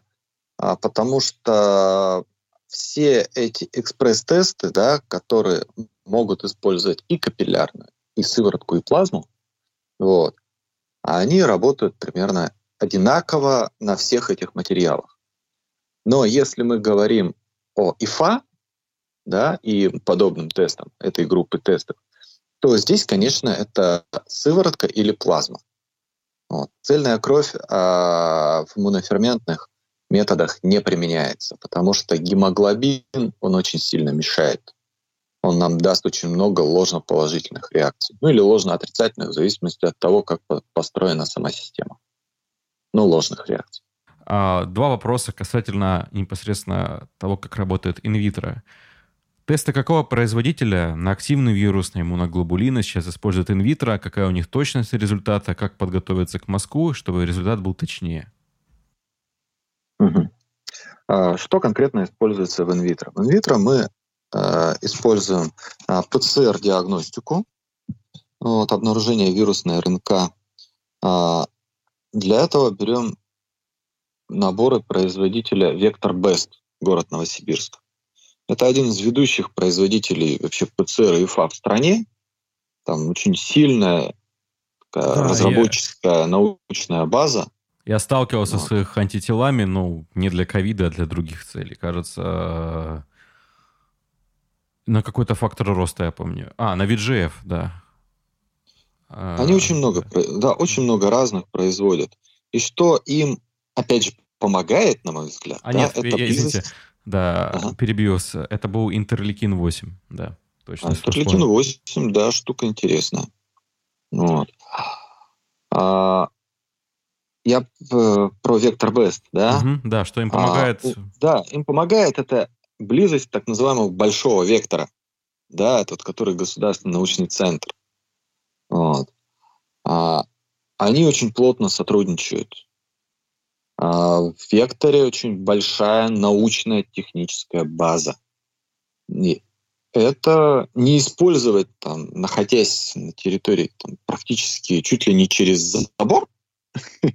а, потому что все эти экспресс-тесты, да, которые могут использовать и капиллярную, и сыворотку, и плазму, вот, они работают примерно одинаково на всех этих материалах. Но если мы говорим о ИФА, да, и подобным тестам, этой группы тестов, то здесь, конечно, это сыворотка или плазма. Вот. Цельная кровь а, в иммуноферментных методах не применяется, потому что гемоглобин, он очень сильно мешает. Он нам даст очень много ложно-положительных реакций. Ну или ложно-отрицательных, в зависимости от того, как построена сама система. Ну, ложных реакций. А, два вопроса касательно непосредственно того, как работает инвитро. Тесты какого производителя на активный вирус, на иммуноглобулины сейчас используют инвитро? Какая у них точность результата? Как подготовиться к мозгу, чтобы результат был точнее? Угу. Что конкретно используется в инвитро? В инвитро мы э, используем э, ПЦР-диагностику, вот, обнаружение вирусной РНК. Э, для этого берем наборы производителя Vector Best, город Новосибирск. Это один из ведущих производителей вообще ПЦР и ИФА в стране. Там очень сильная такая да, разработческая я... научная база. Я сталкивался вот. с их антителами, ну, не для ковида, а для других целей. Кажется, на какой-то фактор роста, я помню. А, на VGF, да. Они а, очень много, да, очень много разных производят. И что им, опять же, помогает, на мой взгляд, а да, нет, это я, извините, да, ага. перебьюсь. Это был интерликин 8, да. Точно. А, интерликин 8, да, штука интересная. Вот. А, я э, про Вектор Бест, да? Угу, да, что им помогает? А, да, им помогает это близость так называемого большого вектора, да, тот, который государственный научный центр. Вот. А, они очень плотно сотрудничают. А, в Векторе очень большая научная техническая база. И это не использовать, там, находясь на территории там, практически чуть ли не через забор,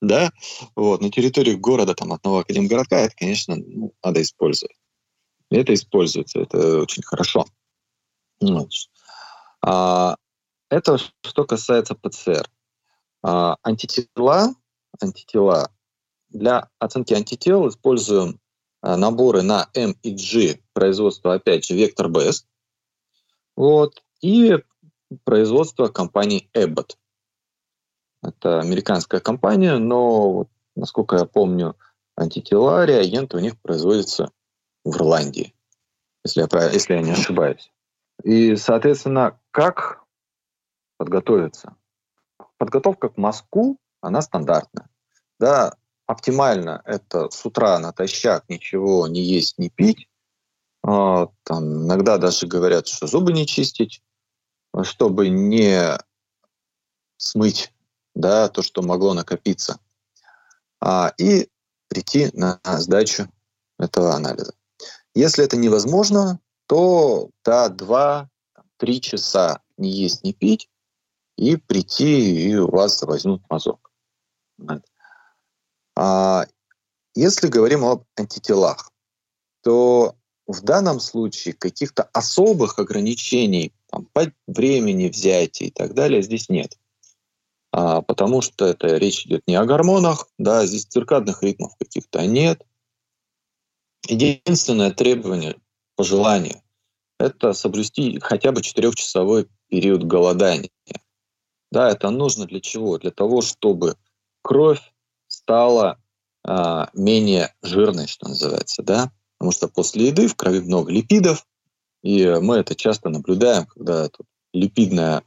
да, вот, на территории города, там, одного академгородка, это, конечно, ну, надо использовать. это используется, это очень хорошо. А, это что касается ПЦР. А, антитела, антитела. Для оценки антител используем а, наборы на M и G производства, опять же, Vector Best. Вот, и производство компании Abbott. Это американская компания, но, вот, насколько я помню, антитела, реагенты у них производятся в Ирландии, если я, если я не ошибаюсь. И, соответственно, как подготовиться? Подготовка к мазку, она стандартная. Да, оптимально это с утра натощак ничего не есть, не пить. А, там иногда даже говорят, что зубы не чистить, чтобы не смыть да, то, что могло накопиться, а, и прийти на сдачу этого анализа. Если это невозможно, то да, 2-3 часа не есть, не пить, и прийти, и у вас возьмут мазок. А если говорим об антителах, то в данном случае каких-то особых ограничений там, по времени взятия и так далее здесь нет. а, потому что это речь идет не о гормонах, да, здесь циркадных ритмов каких-то нет. Единственное требование, пожелание, это соблюсти хотя бы четырехчасовой период голодания. Да, это нужно для чего? Для того, чтобы кровь стала а, менее жирной, что называется, да, потому что после еды в крови много липидов, и мы это часто наблюдаем, когда тут липидная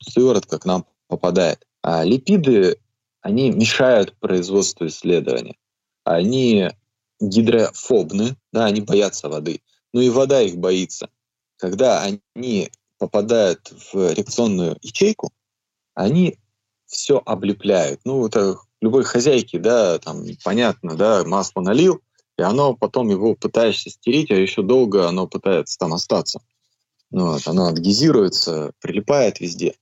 сыворотка к нам попадает. А липиды, они мешают производству исследования. Они гидрофобны, да, они боятся воды. Ну и вода их боится. Когда они попадают в реакционную ячейку, они все облепляют. Ну, это любой хозяйки, да, там понятно, да, масло налил, и оно потом его пытаешься стереть, а еще долго оно пытается там остаться. Ну, вот, оно адгезируется, прилипает везде.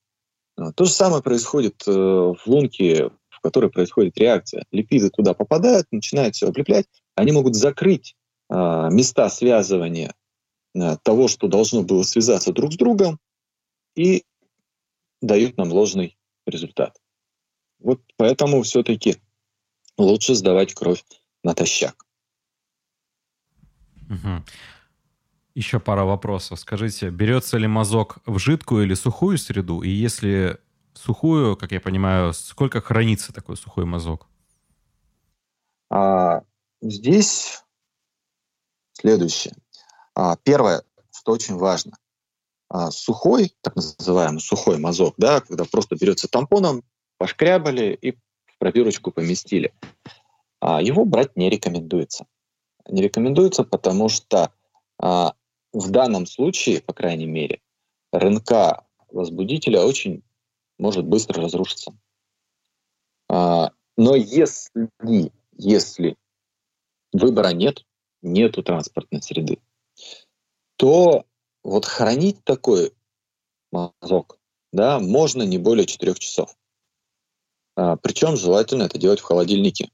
А, то же самое происходит э, в лунке, в которой происходит реакция. Липиды туда попадают, начинают все облеплять, они могут закрыть а, места связывания а, того, что должно было связаться друг с другом, и дают нам ложный результат. Вот поэтому все-таки лучше сдавать кровь натощак. Угу. Еще пара вопросов. Скажите, берется ли мазок в жидкую или сухую среду? И если сухую, как я понимаю, сколько хранится такой сухой мазок? А, здесь следующее. А, первое, что очень важно. А, сухой, так называемый сухой мазок, да, когда просто берется тампоном, пошкрябали и в пробирочку поместили. А, его брать не рекомендуется. Не рекомендуется, потому что а, в данном случае, по крайней мере, РНК возбудителя очень может быстро разрушиться. А, но если, если выбора нет, нету транспортной среды, то вот хранить такой мазок да, можно не более 4 часов. А, причем желательно это делать в холодильнике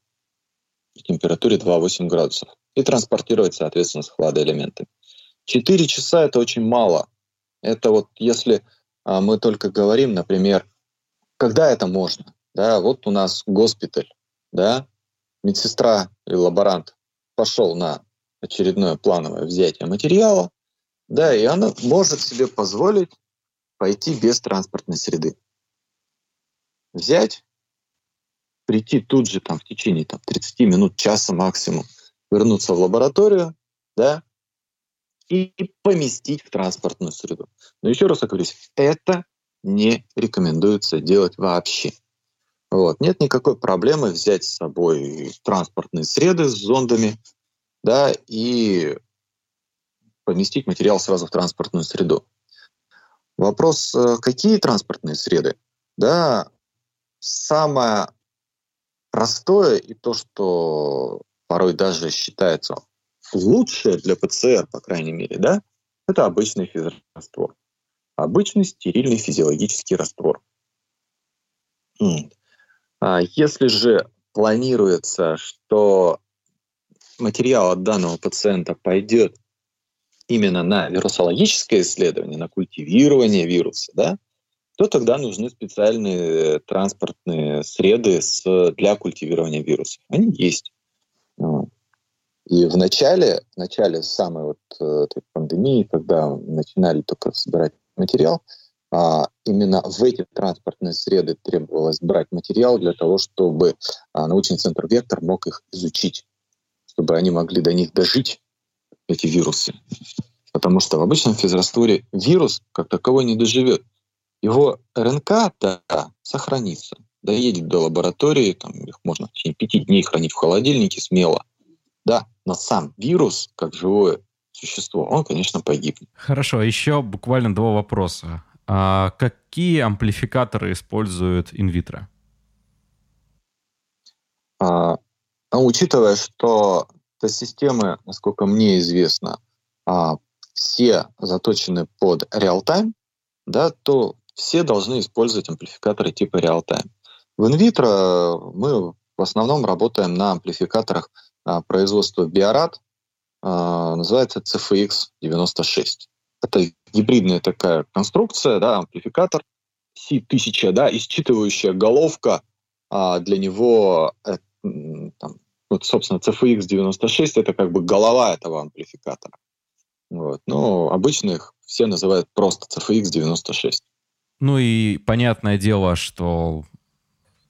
при температуре 2,8 градусов и транспортировать, соответственно, с хладоэлементами. Четыре часа это очень мало. Это вот если а, мы только говорим, например, когда это можно. Да, вот у нас госпиталь, да, медсестра или лаборант пошел на очередное плановое взятие материала, да, и она может себе позволить пойти без транспортной среды. Взять, прийти тут же там в течение там, 30 минут, часа максимум, вернуться в лабораторию, да, и поместить в транспортную среду. Но еще раз оговорюсь, это не рекомендуется делать вообще. Вот. Нет никакой проблемы взять с собой транспортные среды с зондами да, и поместить материал сразу в транспортную среду. Вопрос, э, какие транспортные среды? Да, самое простое и то, что порой даже считается лучшее для ПЦР, по крайней мере, да, это обычный физраствор. Обычный стерильный физиологический раствор. А если же планируется, что материал от данного пациента пойдет именно на вирусологическое исследование, на культивирование вируса, да, то тогда нужны специальные транспортные среды с, для культивирования вирусов. Они есть. И в начале, в начале самой вот э, этой пандемии, когда начинали только собирать материал, а, именно в эти транспортные среды требовалось брать материал для того, чтобы а, научный центр «Вектор» мог их изучить, чтобы они могли до них дожить, эти вирусы. Потому что в обычном физрастворе вирус как таковой не доживет. Его РНК, да, сохранится, доедет до лаборатории, там их можно в течение пяти дней хранить в холодильнике смело. Да, но сам вирус, как живое существо, он, конечно, погибнет. Хорошо, еще буквально два вопроса. А какие амплификаторы используют инвитро? А, ну, учитывая, что системы, насколько мне известно, а, все заточены под реал-тайм, да, то все должны использовать амплификаторы типа реал-тайм. В инвитро мы в основном работаем на амплификаторах а, производства Биорад, а, называется CFX96. Это гибридная такая конструкция, да, амплификатор C1000, да, и считывающая головка для него, э, там, вот, собственно, CFX 96 это как бы голова этого амплификатора. Вот. Но обычно их все называют просто CFX 96. Ну и понятное дело, что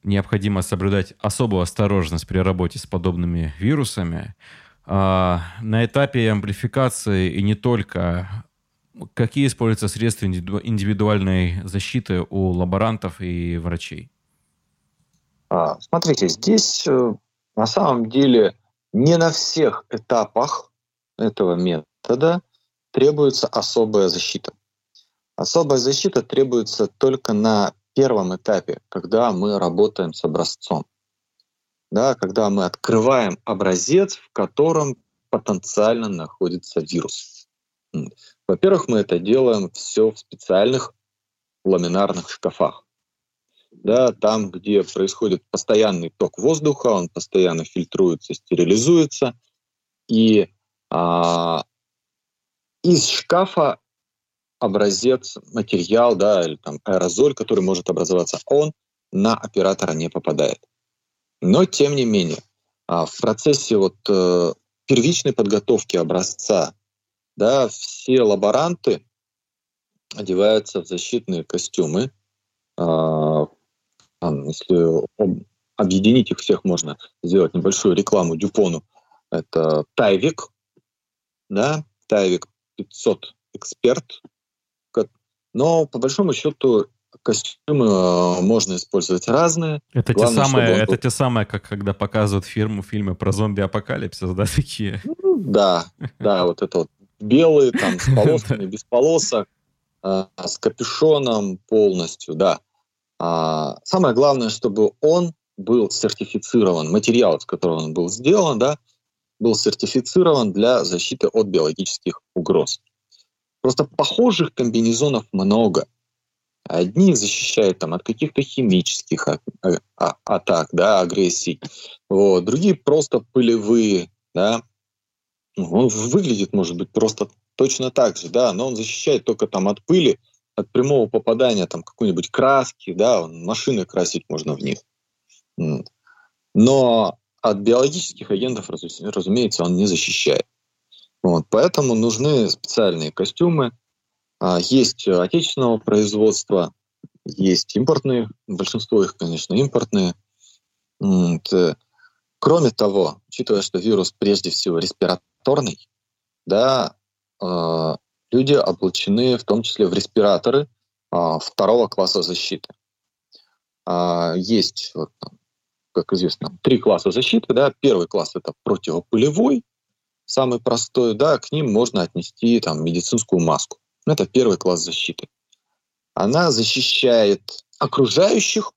необходимо соблюдать особую осторожность при работе с подобными вирусами. А, на этапе амплификации и не только какие используются средства индивидуальной защиты у лаборантов и врачей? А, смотрите, здесь э, на самом деле не на всех этапах этого метода требуется особая защита. Особая защита требуется только на первом этапе, когда мы работаем с образцом. Да, когда мы открываем образец, в котором потенциально находится вирус. Во-первых, мы это делаем все в специальных ламинарных шкафах да, там, где происходит постоянный ток воздуха, он постоянно фильтруется, стерилизуется, и а, из шкафа образец, материал, да, или там аэрозоль, который может образоваться, он на оператора не попадает. Но тем не менее, а, в процессе вот э, первичной подготовки образца, да, все лаборанты одеваются в защитные костюмы, если объединить их всех, можно сделать небольшую рекламу Дюпону. Это Тайвик, да, Тайвик 500 эксперт. Но по большому счету костюмы э, можно использовать разные. Это Главное, те самые, это был... те самые, как когда показывают фирму фильмы про зомби-апокалипсис, да, такие? Ну, да, да, вот это вот белые, там, с полосками, без полосок, э, с капюшоном полностью, да. А, самое главное, чтобы он был сертифицирован, материал, с которого он был сделан, да, был сертифицирован для защиты от биологических угроз. Просто похожих комбинезонов много. Одни защищают там, от каких-то химических а, а, атак, да, агрессий. Вот. Другие просто пылевые. Да. Он выглядит, может быть, просто точно так же, да, но он защищает только там от пыли, от прямого попадания там какой-нибудь краски, да, машины красить можно в них. Но от биологических агентов, разумеется, он не защищает. Вот, поэтому нужны специальные костюмы. А, есть отечественного производства, есть импортные, большинство их, конечно, импортные. Кроме того, учитывая, что вирус прежде всего респираторный, да, а, люди облачены в том числе в респираторы а, второго класса защиты. А, есть, вот, как известно, три класса защиты. Да? Первый класс это противопылевой, самый простой. Да, к ним можно отнести там, медицинскую маску. Это первый класс защиты. Она защищает окружающих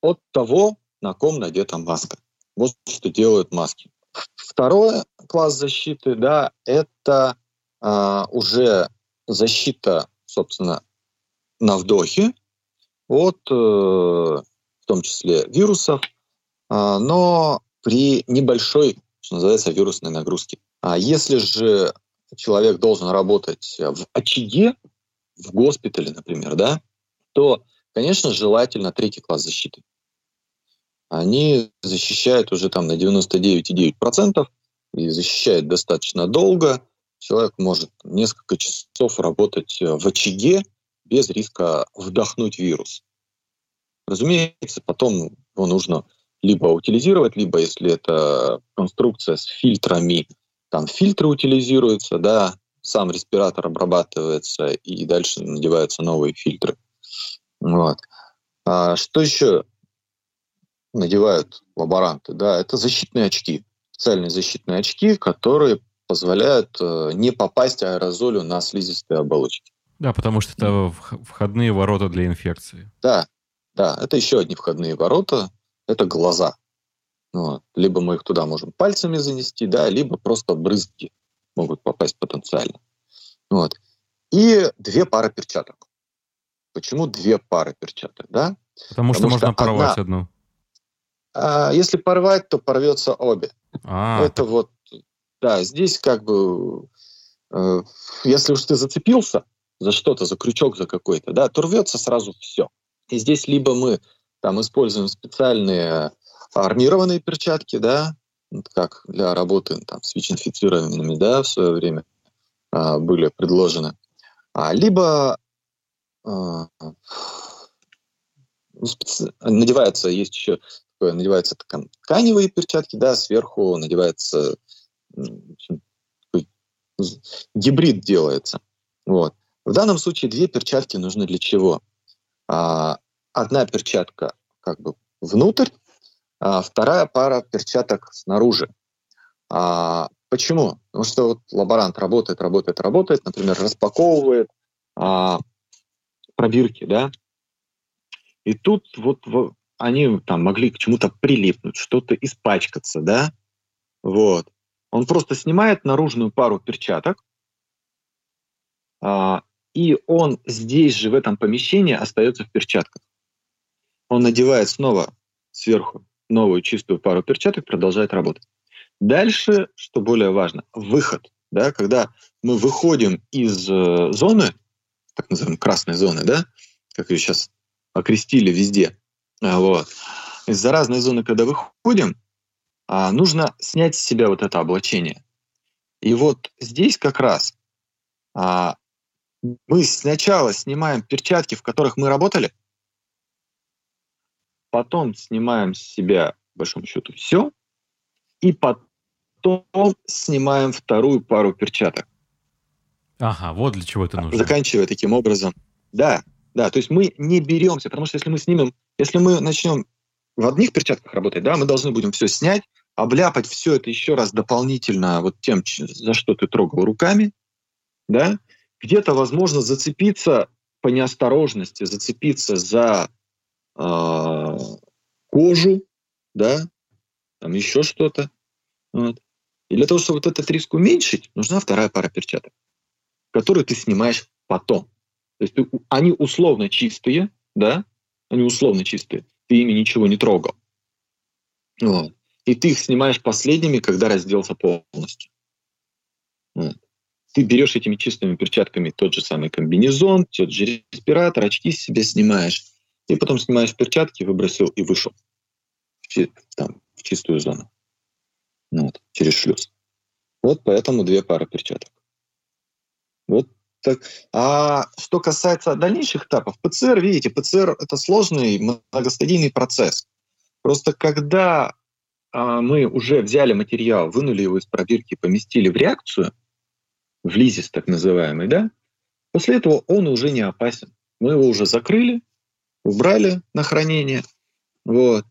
от того, на ком надета маска. Вот что делают маски. Второй класс защиты, да, это а, уже защита, собственно, на вдохе от, э, в том числе, вирусов, а, но при небольшой, что называется, вирусной нагрузке. А если же человек должен работать в очаге, в госпитале, например, да, то, конечно, желательно третий класс защиты. Они защищают уже там на 99,9% и защищают достаточно долго, человек может несколько часов работать э, в очаге без риска вдохнуть вирус. Разумеется, потом его нужно либо утилизировать, либо если это конструкция с фильтрами, там фильтры утилизируются, да, сам респиратор обрабатывается и дальше надеваются новые фильтры. Вот. А что еще надевают лаборанты? Да, это защитные очки, специальные защитные очки, которые позволяют э, не попасть аэрозолю на слизистые оболочки. Да, потому что это входные ворота для инфекции. Да, да, это еще одни входные ворота, это глаза. Вот. Либо мы их туда можем пальцами занести, да, либо просто брызги могут попасть потенциально. Вот. И две пары перчаток. Почему две пары перчаток, да? Потому, Потому что, что можно порвать одна, одну. А, если порвать, то порвется обе. А, это вот да, здесь как бы, э, если уж ты зацепился за что-то, за крючок за какой-то, да, то рвется сразу все. И здесь либо мы там используем специальные армированные перчатки, да, как для работы там, с ВИЧ-инфицированными, да, в свое время а, были предложены. А, либо а, ну, специ... надевается, есть еще такое, надеваются тканевые перчатки, да, сверху надевается гибрид делается. Вот. В данном случае две перчатки нужны для чего? А, одна перчатка как бы внутрь, а вторая пара перчаток снаружи. А, почему? Потому что вот лаборант работает, работает, работает, например, распаковывает а, пробирки, да, и тут вот, вот они там могли к чему-то прилипнуть, что-то испачкаться, да, вот. Он просто снимает наружную пару перчаток, а, и он здесь же, в этом помещении, остается в перчатках. Он надевает снова сверху новую чистую пару перчаток, продолжает работать. Дальше, что более важно, выход. Да, когда мы выходим из э, зоны, так называемой красной зоны, да, как ее сейчас окрестили везде, вот, из заразной зоны, когда выходим, а, нужно снять с себя вот это облачение. И вот здесь как раз а, мы сначала снимаем перчатки, в которых мы работали, потом снимаем с себя, по большому счету, все, и потом снимаем вторую пару перчаток. Ага, вот для чего это нужно. Заканчивая таким образом. Да, да, то есть мы не беремся, потому что если мы снимем, если мы начнем в одних перчатках работать, да, мы должны будем все снять, обляпать все это еще раз дополнительно вот тем, за что ты трогал руками, да, где-то, возможно, зацепиться по неосторожности, зацепиться за э, кожу, да, там еще что-то. Вот. И для того, чтобы вот этот риск уменьшить, нужна вторая пара перчаток, которую ты снимаешь потом. То есть ты, они условно чистые, да, они условно чистые, ты ими ничего не трогал. Вот. И ты их снимаешь последними, когда разделся полностью. Вот. Ты берешь этими чистыми перчатками тот же самый комбинезон, тот же респиратор, очки с себя снимаешь, и потом снимаешь перчатки, выбросил и вышел в, там, в чистую зону. Ну, вот, через шлюз. Вот поэтому две пары перчаток. Вот так. А что касается дальнейших этапов, ПЦР, видите, ПЦР это сложный многостадийный процесс. Просто когда а, мы уже взяли материал, вынули его из пробирки, поместили в реакцию, в лизис так называемый, да, после этого он уже не опасен. Мы его уже закрыли, убрали на хранение, вот,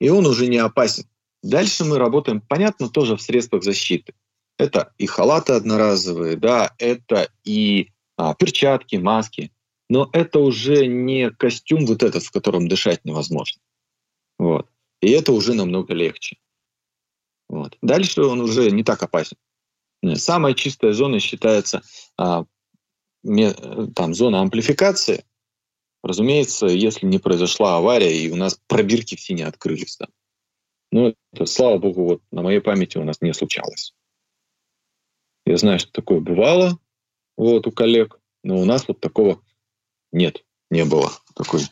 и он уже не опасен. Дальше мы работаем, понятно, тоже в средствах защиты. Это и халаты одноразовые, да, это и а, перчатки, маски, но это уже не костюм вот этот, в котором дышать невозможно. Вот. И это уже намного легче. Вот. Дальше он уже не так опасен. Самая чистая зона считается а, ме, там, зона амплификации, Разумеется, если не произошла авария, и у нас пробирки все не открылись. Да. Но это, слава богу, вот на моей памяти у нас не случалось. Я знаю, что такое бывало вот, у коллег, но у нас вот такого нет, не было такой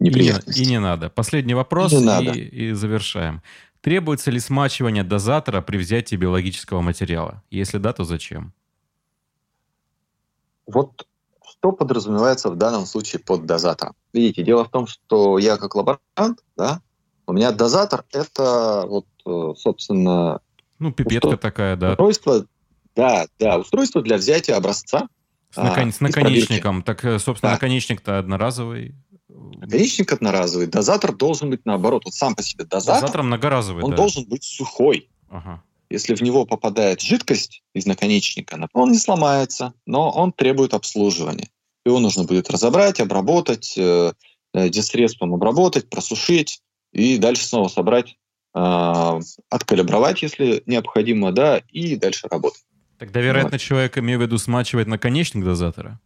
неприятности. И не, и не надо. Последний вопрос, и, надо. и завершаем. Требуется ли смачивание дозатора при взятии биологического материала? Если да, то зачем? Вот что подразумевается в данном случае под дозатором? Видите, дело в том, что я как лаборант, да, у меня дозатор — это вот, э, собственно... Ну, пипетка такая, да. Устройство, да, да, устройство для взятия образца. С, након... а, с наконечником. Так, э, собственно, да. наконечник-то одноразовый. Наконечник одноразовый. Дозатор должен быть наоборот. Вот сам по себе дозатор. Дозатор многоразовый, Он да. должен быть сухой. Ага. Если в него попадает жидкость из наконечника, он не сломается, но он требует обслуживания. Его нужно будет разобрать, обработать, э, э дисредством обработать, просушить и дальше снова собрать, э, откалибровать, если необходимо, да, и дальше работать. Тогда, вероятно, вот. человек, имею в виду, смачивает наконечник дозатора?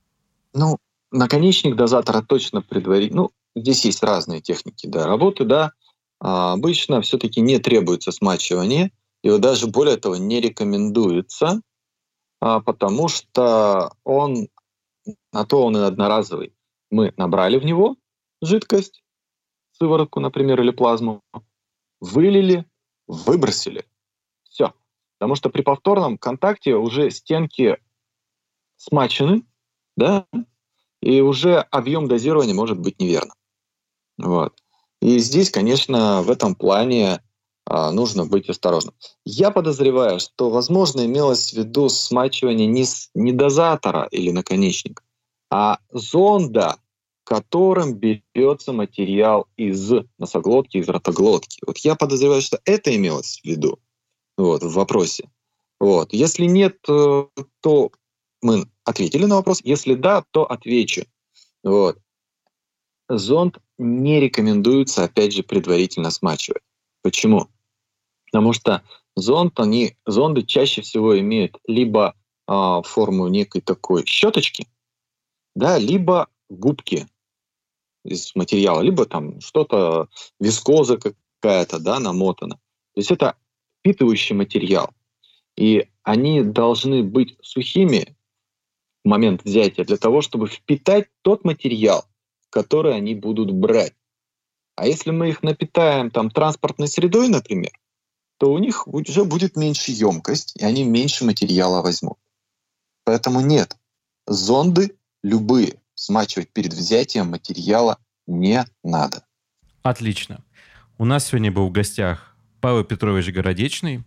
Ну, наконечник дозатора точно предварительно. Ну, здесь есть разные техники да, работы, да. А обычно все-таки не требуется смачивание. И даже более того не рекомендуется, а, потому что он, на то он и одноразовый. Мы набрали в него, жидкость, сыворотку, например, или плазму, вылили, выбросили. Потому что при повторном контакте уже стенки смачены, да, и уже объем дозирования может быть неверным. Вот. И здесь, конечно, в этом плане а, нужно быть осторожным. Я подозреваю, что, возможно, имелось в виду смачивание не, с, не дозатора или наконечника, а зонда, которым берется материал из носоглотки, из ротоглотки. Вот я подозреваю, что это имелось в виду вот, в вопросе. Вот. Если нет, э, то мы ответили на вопрос. Если да, то отвечу. Вот. Зонд не рекомендуется, опять же, предварительно смачивать. Почему? Потому что зонд, они, зонды чаще всего имеют либо э, форму некой такой щеточки, да, либо губки из материала, либо там что-то, вискоза какая-то, да, намотана. То есть это впитывающий материал. И они должны быть сухими в момент взятия для того, чтобы впитать тот материал, который они будут брать. А если мы их напитаем там транспортной средой, например, то у них уже будет меньше емкость, и они меньше материала возьмут. Поэтому нет, зонды любые смачивать перед взятием материала не надо. Отлично. У нас сегодня был в гостях Павел Петрович Городечный,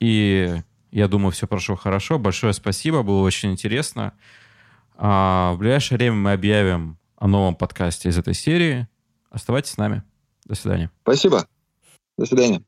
и я думаю, все прошло хорошо. Большое спасибо, было очень интересно. А в ближайшее время мы объявим о новом подкасте из этой серии. Оставайтесь с нами. До свидания. Спасибо. До свидания.